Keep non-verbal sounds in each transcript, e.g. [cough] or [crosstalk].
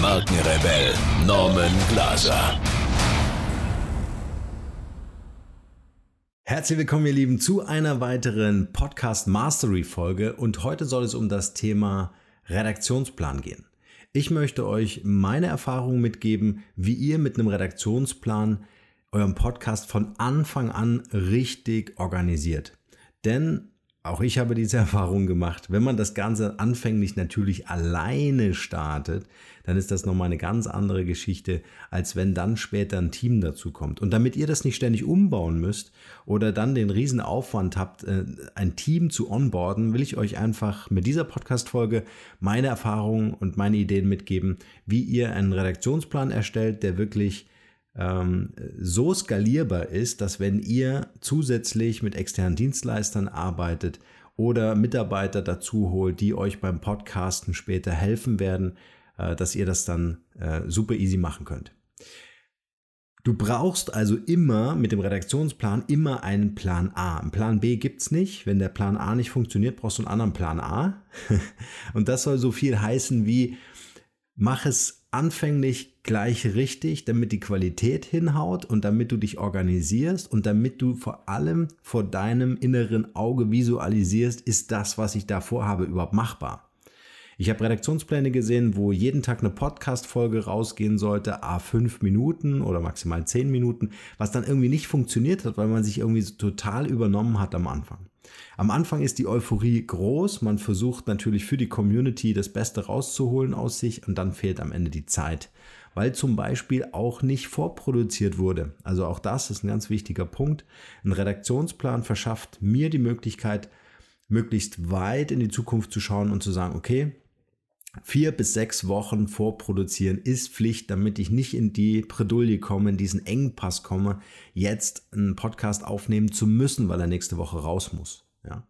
Markenrebell Norman Glaser. Herzlich willkommen, ihr Lieben, zu einer weiteren Podcast Mastery Folge und heute soll es um das Thema Redaktionsplan gehen. Ich möchte euch meine Erfahrungen mitgeben, wie ihr mit einem Redaktionsplan euren Podcast von Anfang an richtig organisiert. Denn auch ich habe diese [laughs] Erfahrung gemacht. Wenn man das Ganze anfänglich natürlich alleine startet, dann ist das nochmal eine ganz andere Geschichte, als wenn dann später ein Team dazu kommt. Und damit ihr das nicht ständig umbauen müsst oder dann den riesen Aufwand habt, äh, ein Team zu onboarden, will ich euch einfach mit dieser Podcast-Folge meine Erfahrungen und meine Ideen mitgeben, wie ihr einen Redaktionsplan erstellt, der wirklich so skalierbar ist, dass wenn ihr zusätzlich mit externen Dienstleistern arbeitet oder Mitarbeiter dazu holt, die euch beim Podcasten später helfen werden, äh, dass ihr das dann äh, super easy machen könnt. Du brauchst also immer mit dem Redaktionsplan immer einen Plan A. Einen Plan B gibt es nicht. Wenn der Plan A nicht funktioniert, brauchst du einen anderen Plan A. [laughs] Und das soll so viel heißen wie, mach es anfänglich gleich richtig, damit die Qualität hinhaut und damit du dich organisierst und damit du vor allem vor deinem inneren Auge visualisierst, ist das, was ich da vorhabe, überhaupt machbar. Ich habe Redaktionspläne gesehen, wo jeden Tag eine Podcast-Folge rausgehen sollte, a fünf Minuten oder maximal zehn Minuten, was dann irgendwie nicht funktioniert hat, weil man sich irgendwie total übernommen hat am Anfang. Am Anfang ist die Euphorie groß, man versucht natürlich für die Community das Beste rauszuholen aus sich und dann fehlt am Ende die Zeit, weil zum Beispiel auch nicht vorproduziert wurde. Also auch das ist ein ganz wichtiger Punkt. Ein Redaktionsplan verschafft mir die Möglichkeit, möglichst weit in die Zukunft zu schauen und zu sagen, okay, vier bis sechs Wochen vorproduzieren ist Pflicht, damit ich nicht in die Bredouille komme, in diesen Engpass komme, jetzt einen Podcast aufnehmen zu müssen, weil er nächste Woche raus muss. Ja.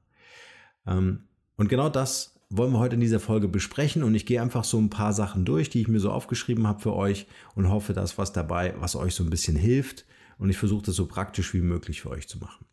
Ähm, und genau das wollen wir heute in dieser Folge besprechen und ich gehe einfach so ein paar Sachen durch, die ich mir so aufgeschrieben habe für euch und hoffe, dass was dabei, was euch so ein bisschen hilft und ich versuche das so praktisch wie möglich für euch zu machen.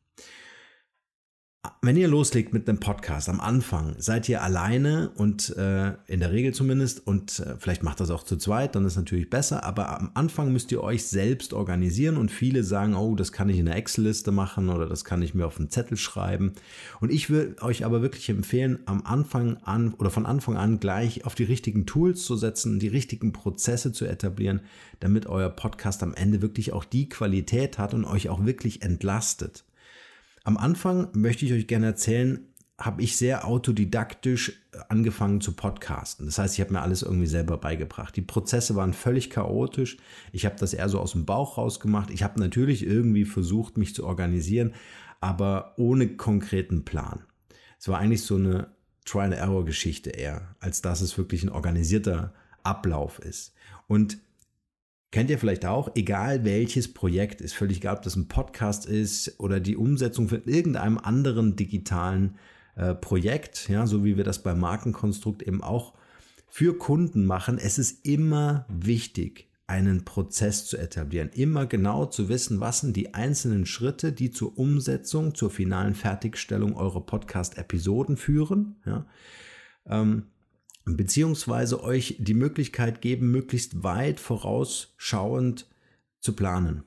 Wenn ihr loslegt mit einem Podcast am Anfang, seid ihr alleine und äh, in der Regel zumindest und äh, vielleicht macht das auch zu zweit, dann ist natürlich besser, aber am Anfang müsst ihr euch selbst organisieren und viele sagen, oh, das kann ich in einer Excel-Liste machen oder das kann ich mir auf einen Zettel schreiben. Und ich würde euch aber wirklich empfehlen, am Anfang an oder von Anfang an gleich auf die richtigen Tools zu setzen, die richtigen Prozesse zu etablieren, damit euer Podcast am Ende wirklich auch die Qualität hat und euch auch wirklich entlastet. Am Anfang möchte ich euch gerne erzählen, habe ich sehr autodidaktisch angefangen zu podcasten. Das heißt, ich habe mir alles irgendwie selber beigebracht. Die Prozesse waren völlig chaotisch. Ich habe das eher so aus dem Bauch rausgemacht. Ich habe natürlich irgendwie versucht, mich zu organisieren, aber ohne konkreten Plan. Es war eigentlich so eine Trial-and-Error-Geschichte eher, als dass es wirklich ein organisierter Ablauf ist. Und Kennt ihr vielleicht auch, egal welches Projekt, ist völlig egal, ob das ein Podcast ist oder die Umsetzung von irgendeinem anderen digitalen äh, Projekt, ja, so wie wir das beim Markenkonstrukt eben auch für Kunden machen. Es ist immer wichtig, einen Prozess zu etablieren, immer genau zu wissen, was sind die einzelnen Schritte, die zur Umsetzung, zur finalen Fertigstellung eurer Podcast-Episoden führen. Ja. Ähm, beziehungsweise euch die Möglichkeit geben, möglichst weit vorausschauend zu planen.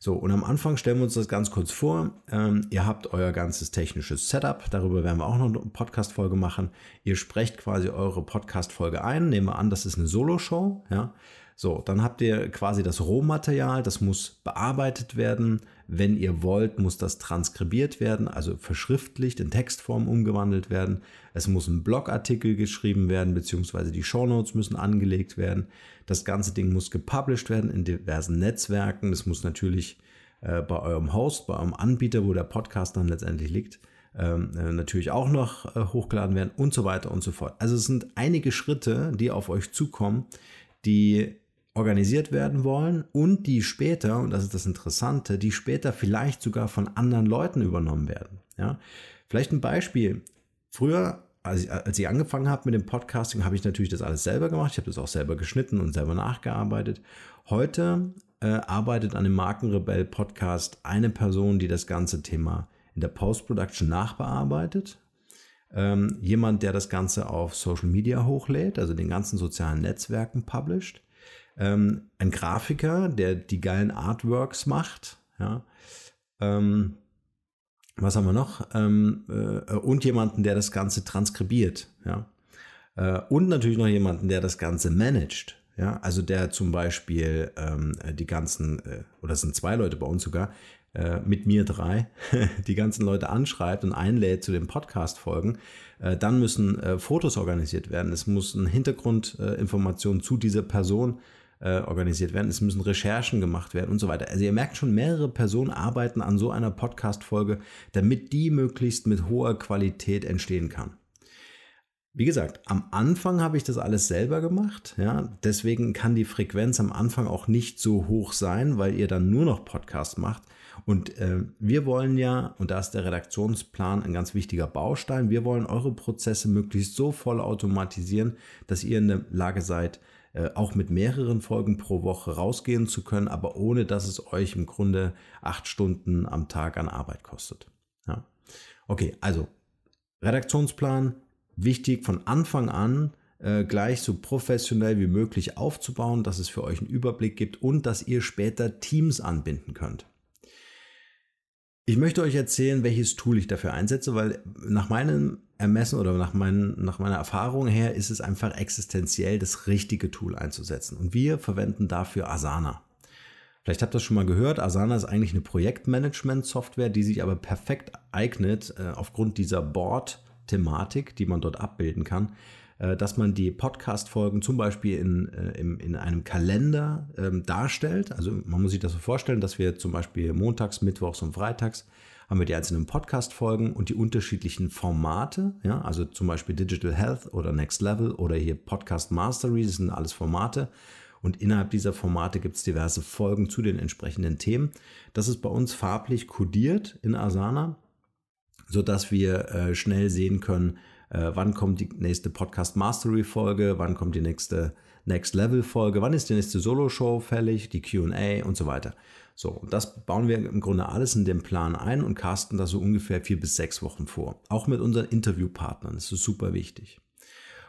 So, und am Anfang stellen wir uns das ganz kurz vor. Ähm, ihr habt euer ganzes technisches Setup, darüber werden wir auch noch eine Podcast-Folge machen. Ihr sprecht quasi eure Podcast-Folge ein. Nehmen wir an, das ist eine Solo-Show. Ja? So, dann habt ihr quasi das Rohmaterial, das muss bearbeitet werden. Wenn ihr wollt, muss das transkribiert werden, also verschriftlicht, in Textform umgewandelt werden. Es muss ein Blogartikel geschrieben werden, beziehungsweise die Shownotes müssen angelegt werden. Das ganze Ding muss gepublished werden in diversen Netzwerken. Das muss natürlich äh, bei eurem Host, bei eurem Anbieter, wo der Podcast dann letztendlich liegt, ähm, äh, natürlich auch noch äh, hochgeladen werden und so weiter und so fort. Also es sind einige Schritte, die auf euch zukommen, die organisiert werden wollen und die später, und das ist das Interessante, die später vielleicht sogar von anderen Leuten übernommen werden. Ja? Vielleicht ein Beispiel. Früher, als ich, als ich angefangen habe mit dem Podcasting, habe ich natürlich das alles selber gemacht. Ich habe das auch selber geschnitten und selber nachgearbeitet. Heute äh, arbeitet an dem Markenrebell Podcast eine Person, die das ganze Thema in der Post-Production nachbearbeitet. Ähm, jemand, der das Ganze auf Social Media hochlädt, also den ganzen sozialen Netzwerken published ähm, ein Grafiker, der die geilen Artworks macht, ja, ähm, was haben wir noch? Ähm, äh, und jemanden, der das Ganze transkribiert, ja. Äh, und natürlich noch jemanden, der das Ganze managt. Ja, also der zum Beispiel ähm, die ganzen, äh, oder es sind zwei Leute bei uns sogar, äh, mit mir drei, [laughs] die ganzen Leute anschreibt und einlädt zu den Podcast-Folgen. Äh, dann müssen äh, Fotos organisiert werden. Es muss eine Hintergrundinformation zu dieser Person äh, organisiert werden, es müssen Recherchen gemacht werden und so weiter. Also ihr merkt schon, mehrere Personen arbeiten an so einer Podcast-Folge, damit die möglichst mit hoher Qualität entstehen kann. Wie gesagt, am Anfang habe ich das alles selber gemacht, ja, deswegen kann die Frequenz am Anfang auch nicht so hoch sein, weil ihr dann nur noch Podcast macht. Und äh, wir wollen ja, und da ist der Redaktionsplan ein ganz wichtiger Baustein, wir wollen eure Prozesse möglichst so voll automatisieren, dass ihr in der Lage seid, äh, auch mit mehreren Folgen pro Woche rausgehen zu können, aber ohne dass es euch im Grunde acht Stunden am Tag an Arbeit kostet. Ja. Okay, also Redaktionsplan, wichtig von Anfang an äh, gleich so professionell wie möglich aufzubauen, dass es für euch einen Überblick gibt und dass ihr später Teams anbinden könnt. Ich möchte euch erzählen, welches Tool ich dafür einsetze, weil nach meinem Ermessen oder nach, mein, nach meiner Erfahrung her ist es einfach existenziell, das richtige Tool einzusetzen. Und wir verwenden dafür Asana. Vielleicht habt ihr das schon mal gehört. Asana ist eigentlich eine Projektmanagement-Software, die sich aber perfekt eignet äh, aufgrund dieser Board-Thematik, die man dort abbilden kann, äh, dass man die Podcast-Folgen zum Beispiel in, äh, in, in einem Kalender ähm, darstellt. Also man muss sich das so vorstellen, dass wir zum Beispiel montags, mittwochs und freitags haben wir die einzelnen Podcast-Folgen und die unterschiedlichen Formate, ja, also zum Beispiel Digital Health oder Next Level oder hier Podcast Mastery, das sind alles Formate. Und innerhalb dieser Formate gibt es diverse Folgen zu den entsprechenden Themen. Das ist bei uns farblich kodiert in Asana, sodass wir äh, schnell sehen können, äh, wann kommt die nächste Podcast Mastery Folge, wann kommt die nächste Next Level Folge, wann ist die nächste Solo Show fällig, die Q&A und so weiter. So, und das bauen wir im Grunde alles in den Plan ein und casten das so ungefähr vier bis sechs Wochen vor. Auch mit unseren Interviewpartnern, das ist super wichtig.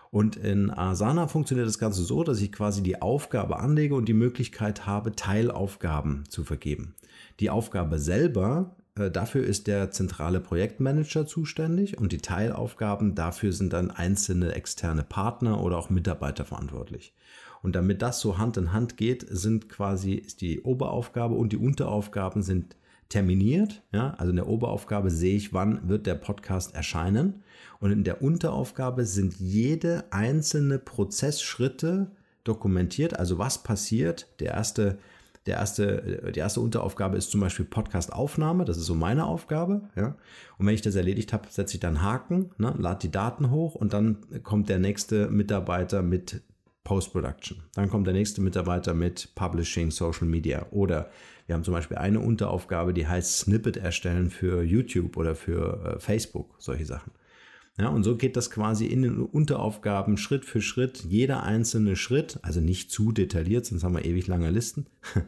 Und in Asana funktioniert das Ganze so, dass ich quasi die Aufgabe anlege und die Möglichkeit habe, Teilaufgaben zu vergeben. Die Aufgabe selber äh, dafür ist der zentrale Projektmanager zuständig und die Teilaufgaben dafür sind dann einzelne externe Partner oder auch Mitarbeiter verantwortlich. Und damit das so Hand in Hand geht, sind quasi ist die Oberaufgabe und die Unteraufgaben sind terminiert. Ja, also in der Oberaufgabe sehe ich, wann wird der Podcast erscheinen. Und in der Unteraufgabe sind jede einzelne Prozessschritte dokumentiert. Also was passiert? Der erste der erste, die erste Unteraufgabe ist zum Beispiel Podcast-Aufnahme. Das ist so meine Aufgabe. Ja? Und wenn ich das erledigt habe, setze ich dann Haken, ne, lade die Daten hoch und dann kommt der nächste Mitarbeiter mit Post-Production. Dann kommt der nächste Mitarbeiter mit Publishing, Social Media. Oder wir haben zum Beispiel eine Unteraufgabe, die heißt Snippet erstellen für YouTube oder für äh, Facebook, solche Sachen. Ja, und so geht das quasi in den Unteraufgaben Schritt für Schritt, jeder einzelne Schritt, also nicht zu detailliert, sonst haben wir ewig lange Listen. [laughs]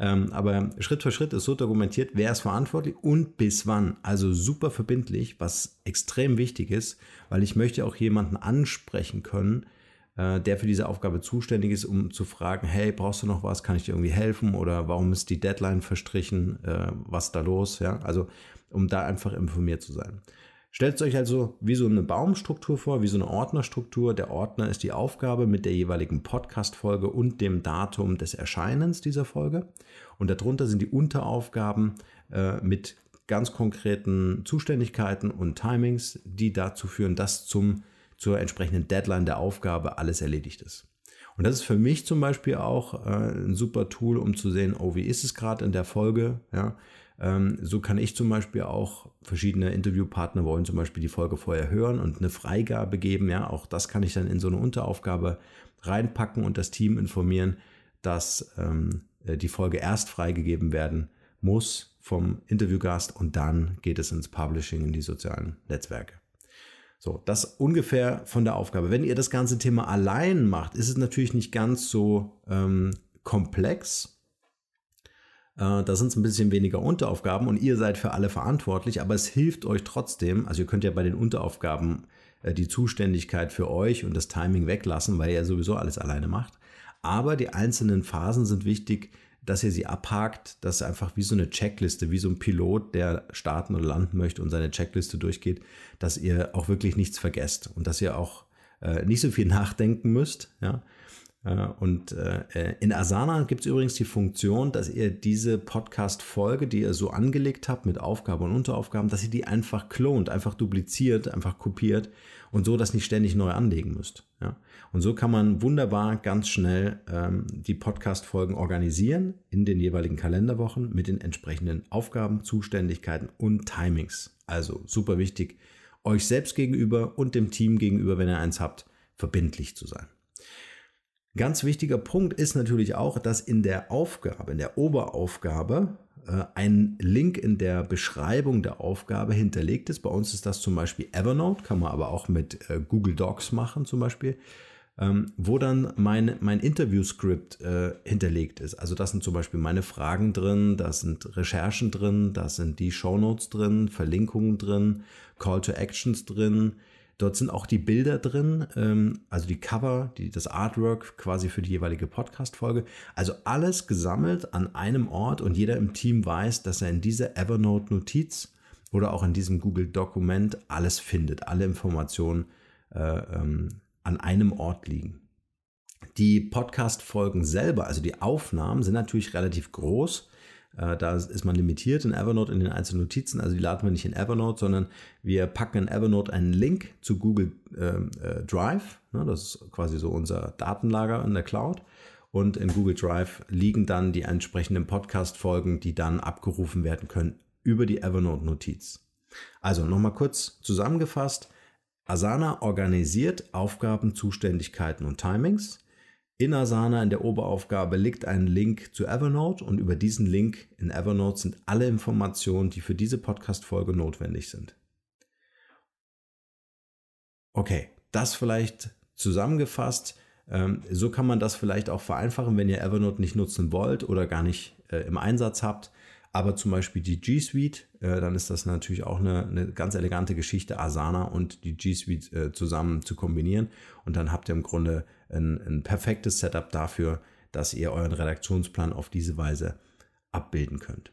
ähm, aber Schritt für Schritt ist so dokumentiert, wer ist verantwortlich und bis wann. Also super verbindlich, was extrem wichtig ist, weil ich möchte auch jemanden ansprechen können, äh, der für diese Aufgabe zuständig ist, um zu fragen, hey, brauchst du noch was? Kann ich dir irgendwie helfen? Oder warum ist die Deadline verstrichen? Äh, was ist da los? Ja, also um da einfach informiert zu sein. Stellt euch also wie so eine Baumstruktur vor, wie so eine Ordnerstruktur. Der Ordner ist die Aufgabe mit der jeweiligen Podcast-Folge und dem Datum des Erscheinens dieser Folge. Und darunter sind die Unteraufgaben äh, mit ganz konkreten Zuständigkeiten und Timings, die dazu führen, dass zum, zur entsprechenden Deadline der Aufgabe alles erledigt ist. Und das ist für mich zum Beispiel auch äh, ein super Tool, um zu sehen, oh, wie ist es gerade in der Folge? Ja, ähm, so kann ich zum Beispiel auch verschiedene Interviewpartner wollen zum Beispiel die Folge vorher hören und eine Freigabe geben. Ja, auch das kann ich dann in so eine Unteraufgabe reinpacken und das Team informieren, dass ähm, die Folge erst freigegeben werden muss vom Interviewgast und dann geht es ins Publishing, in die sozialen Netzwerke. So, das ungefähr von der Aufgabe. Wenn ihr das ganze Thema allein macht, ist es natürlich nicht ganz so ähm, komplex. Äh, da sind es ein bisschen weniger Unteraufgaben und ihr seid für alle verantwortlich, aber es hilft euch trotzdem. Also ihr könnt ja bei den Unteraufgaben äh, die Zuständigkeit für euch und das Timing weglassen, weil ihr sowieso alles alleine macht. Aber die einzelnen Phasen sind wichtig, dass ihr sie abhakt, dass einfach wie so eine Checkliste, wie so ein Pilot, der starten oder landen möchte und seine Checkliste durchgeht, dass ihr auch wirklich nichts vergesst und dass ihr auch äh, nicht so viel [laughs] nachdenken müsst. Ja? Äh, und äh, in Asana gibt es übrigens die Funktion, dass ihr diese Podcast-Folge, die ihr so angelegt habt mit Aufgaben und Unteraufgaben, dass ihr die einfach klont, einfach dupliziert, einfach kopiert und so das nicht ständig neu anlegen müsst. Ja? Und so kann man wunderbar ganz schnell ähm, die Podcast-Folgen organisieren in den jeweiligen Kalenderwochen mit den entsprechenden Aufgaben, Zuständigkeiten und Timings. Also super wichtig, euch selbst gegenüber und dem Team gegenüber, wenn ihr eins habt, verbindlich zu sein. Ganz wichtiger Punkt ist natürlich auch, dass in der Aufgabe, in der Oberaufgabe, ein Link in der Beschreibung der Aufgabe hinterlegt ist. Bei uns ist das zum Beispiel Evernote, kann man aber auch mit äh, Google Docs machen zum Beispiel, ähm, wo dann mein, mein Interview-Skript äh, hinterlegt ist. Also das sind zum Beispiel meine Fragen drin, da sind Recherchen drin, da sind die Shownotes drin, Verlinkungen drin, Call to Actions drin, Dort sind auch die Bilder drin, ähm, also die Cover, die, das Artwork quasi für die jeweilige Podcast-Folge. Also alles gesammelt an einem Ort und jeder im Team weiß, dass er in dieser Evernote-Notiz oder auch in diesem Google-Dokument alles findet, alle Informationen äh, ähm, an einem Ort liegen. Die Podcast-Folgen selber, also die Aufnahmen, sind natürlich relativ groß. Äh, da ist man limitiert in Evernote in den einzelnen Notizen. Also die laden wir nicht in Evernote, sondern wir packen in Evernote einen Link zu Google ähm, äh, Drive. Ne, das ist quasi so unser Datenlager in der Cloud. Und in Google Drive liegen dann die entsprechenden Podcast-Folgen, die dann abgerufen werden können über die Evernote-Notiz. Also nochmal kurz zusammengefasst. Asana organisiert Aufgaben, Zuständigkeiten und Timings. In Asana in der Oberaufgabe liegt ein Link zu Evernote und über diesen Link in Evernote sind alle Informationen, die für diese Podcast-Folge notwendig sind. Okay, das vielleicht zusammengefasst. Ähm, so kann man das vielleicht auch vereinfachen, wenn ihr Evernote nicht nutzen wollt oder gar nicht äh, im Einsatz habt aber zum Beispiel die G Suite, äh, dann ist das natürlich auch eine, eine, ganz elegante Geschichte, Asana und die G Suite äh, zusammen zu kombinieren. Und dann habt ihr im Grunde ein, ein perfektes Setup dafür, dass ihr euren Redaktionsplan auf diese Weise abbilden könnt.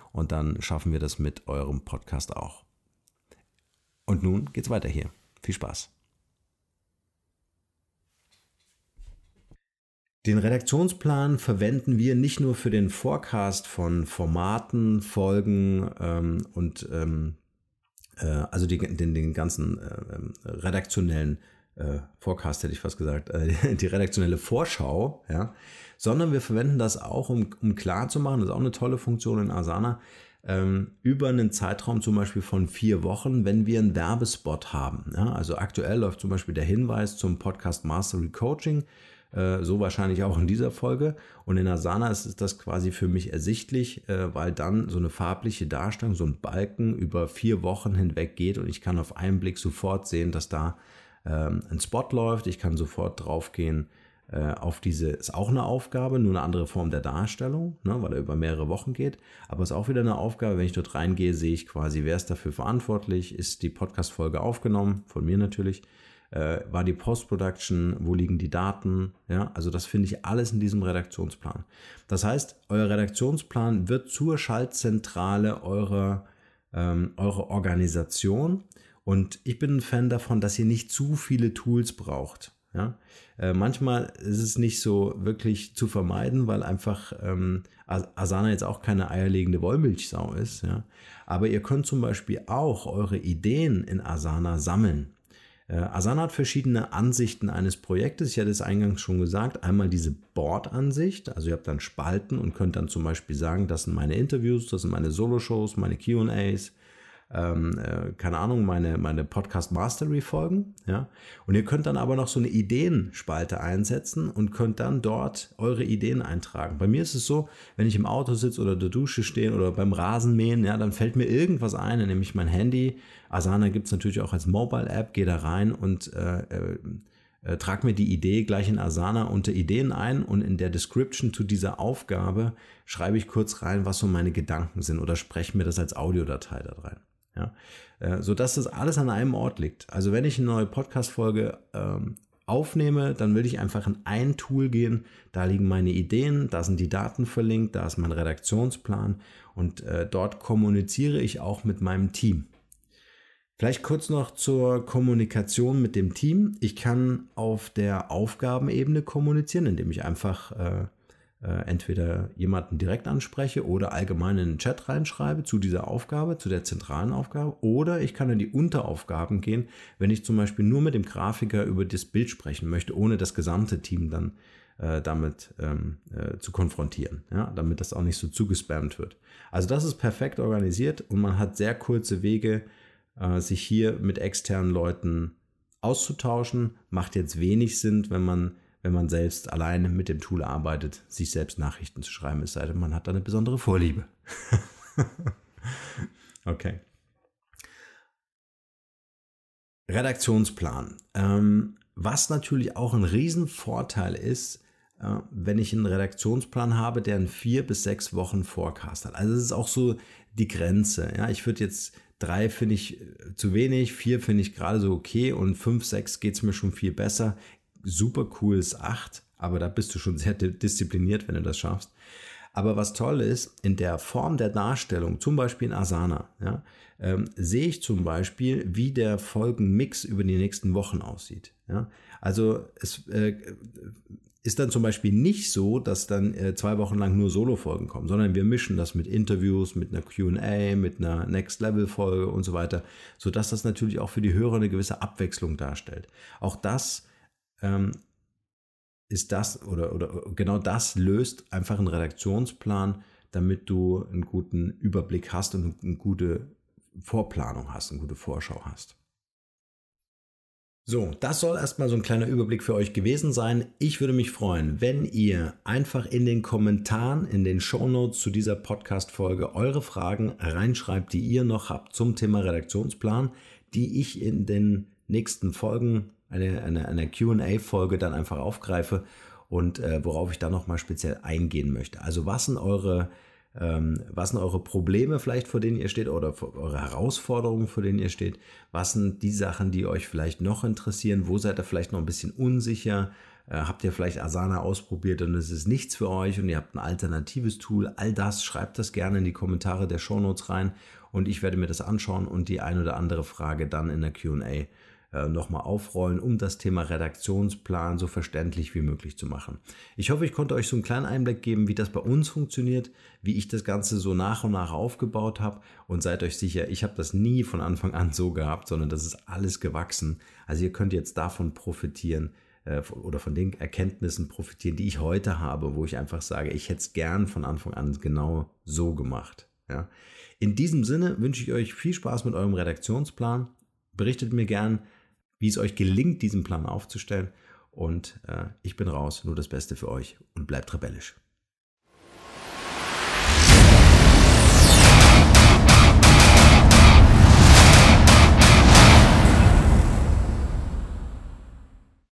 und dann schaffen wir das mit eurem Podcast auch. Und nun geht's weiter hier. Viel Spaß. Den Redaktionsplan verwenden wir nicht nur für den Forecast von Formaten, Folgen ähm, und ähm, äh, also die, den, den ganzen äh, ähm, redaktionellen äh, Forecast hätte ich fast gesagt, äh, [laughs] die redaktionelle Vorschau, ja, sondern wir verwenden das auch, um, um klar zu machen, das ist auch eine tolle Funktion in Asana, ähm, über einen Zeitraum zum Beispiel von vier Wochen, wenn wir einen Werbespot haben. Ja, also aktuell läuft zum Beispiel der Hinweis zum Podcast Mastery Coaching, äh, so wahrscheinlich auch in dieser Folge. Und in Asana ist das quasi für mich ersichtlich, äh, weil dann so eine farbliche Darstellung, so ein Balken über vier Wochen hinweg geht und ich kann auf einen Blick sofort sehen, dass da ähm, ein Spot läuft. Ich kann sofort draufgehen äh, auf diese, ist auch eine Aufgabe, nur eine andere Form der Darstellung, ne, weil er über mehrere Wochen geht. Aber ist auch wieder eine Aufgabe, wenn ich dort reingehe, sehe ich quasi, wer ist dafür verantwortlich, ist die Podcast-Folge aufgenommen, von mir natürlich, äh, war die Post-Production, wo liegen die Daten, ja, also das finde ich alles in diesem Redaktionsplan. Das heißt, euer Redaktionsplan wird zur Schaltzentrale eurer, ähm, eurer Organisation und ich bin ein Fan davon, dass ihr nicht zu viele Tools braucht. Ja? Äh, manchmal ist es nicht so wirklich zu vermeiden, weil einfach ähm, Asana jetzt auch keine eierlegende Wollmilchsau ist. Ja? Aber ihr könnt zum Beispiel auch eure Ideen in Asana sammeln. Äh, Asana hat verschiedene Ansichten eines Projektes. Ich hatte es eingangs schon gesagt. Einmal diese Board-Ansicht. Also ihr habt dann Spalten und könnt dann zum Beispiel sagen, das sind meine Interviews, das sind meine Solo-Shows, meine Q&As ähm, äh, keine Ahnung, meine, meine Podcast Mastery Folgen, ja. Und ihr könnt dann aber noch so eine Ideenspalte einsetzen und könnt dann dort eure Ideen eintragen. Bei mir ist es so, wenn ich im Auto sitze oder der Dusche stehe oder beim Rasenmähen, ja, dann fällt mir irgendwas ein, dann nehme ich mein Handy. Asana gibt es natürlich auch als Mobile App, gehe da rein und äh, äh, äh, trag mir die Idee gleich in Asana unter Ideen ein und in der Description zu dieser Aufgabe schreibe ich kurz rein, was so meine Gedanken sind oder spreche mir das als Audiodatei da rein. Ja? Äh, sodass das alles an einem Ort liegt. Also wenn ich eine neue Podcast-Folge ähm, aufnehme, dann will ich einfach in ein Tool gehen. Da liegen meine Ideen, da sind die Daten verlinkt, da ist mein Redaktionsplan und äh, dort kommuniziere ich auch mit meinem Team. Vielleicht kurz noch zur Kommunikation mit dem Team. Ich kann auf der Aufgabenebene kommunizieren, indem ich einfach äh, entweder jemanden direkt anspreche oder allgemein in den Chat reinschreibe zu dieser Aufgabe, zu der zentralen Aufgabe. Oder ich kann in die Unteraufgaben gehen, wenn ich zum Beispiel nur mit dem Grafiker über das Bild sprechen möchte, ohne das gesamte Team dann äh, damit ähm, äh, zu konfrontieren, ja, damit das auch nicht so zugespammt wird. Also das ist perfekt organisiert und man hat sehr kurze Wege, äh, sich hier mit externen Leuten auszutauschen. Macht jetzt wenig Sinn, wenn man wenn man selbst alleine mit dem Tool arbeitet, sich selbst Nachrichten zu schreiben, es sei denn, man hat da eine besondere Vorliebe. [laughs] okay. Redaktionsplan. Ähm, was natürlich auch ein Riesenvorteil ist, äh, wenn ich einen Redaktionsplan habe, der in vier bis sechs Wochen Forecast hat. Also es ist auch so die Grenze. Ja, ich würde jetzt drei finde ich äh, zu wenig, vier finde ich gerade so okay und fünf, sechs geht es mir schon viel besser super cool ist 8, aber da bist du schon sehr diszipliniert, wenn du das schaffst. Aber was toll ist, in der Form der Darstellung, zum Beispiel in Asana, ja, ähm, sehe ich zum Beispiel, wie der Folgenmix über die nächsten Wochen aussieht. Ja. Also es äh, ist dann zum Beispiel nicht so, dass dann äh, zwei Wochen lang nur Solo-Folgen kommen, sondern wir mischen das mit Interviews, mit einer QA, mit einer Next-Level-Folge und so weiter, sodass das natürlich auch für die Hörer eine gewisse Abwechslung darstellt. Auch das ist das oder, oder genau das löst einfach einen Redaktionsplan, damit du einen guten Überblick hast und eine gute Vorplanung hast, eine gute Vorschau hast. So, das soll erstmal so ein kleiner Überblick für euch gewesen sein. Ich würde mich freuen, wenn ihr einfach in den Kommentaren, in den Show Notes zu dieser Podcast-Folge eure Fragen reinschreibt, die ihr noch habt zum Thema Redaktionsplan, die ich in den nächsten Folgen eine, eine, eine QA-Folge dann einfach aufgreife und äh, worauf ich dann nochmal speziell eingehen möchte. Also was sind eure ähm, was sind eure Probleme vielleicht, vor denen ihr steht oder eure Herausforderungen, vor denen ihr steht? Was sind die Sachen, die euch vielleicht noch interessieren? Wo seid ihr vielleicht noch ein bisschen unsicher? Äh, habt ihr vielleicht Asana ausprobiert und es ist nichts für euch und ihr habt ein alternatives Tool? All das schreibt das gerne in die Kommentare der Shownotes rein und ich werde mir das anschauen und die ein oder andere Frage dann in der QA äh, nochmal aufrollen, um das Thema Redaktionsplan so verständlich wie möglich zu machen. Ich hoffe, ich konnte euch so einen kleinen Einblick geben, wie das bei uns funktioniert, wie ich das Ganze so nach und nach aufgebaut habe und seid euch sicher, ich habe das nie von Anfang an so gehabt, sondern das ist alles gewachsen. Also ihr könnt jetzt davon profitieren äh, oder von den Erkenntnissen profitieren, die ich heute habe, wo ich einfach sage, ich hätte es gern von Anfang an genau so gemacht. Ja. In diesem Sinne wünsche ich euch viel Spaß mit eurem Redaktionsplan. Berichtet mir gern, wie es euch gelingt, diesen Plan aufzustellen. Und äh, ich bin raus, nur das Beste für euch und bleibt rebellisch.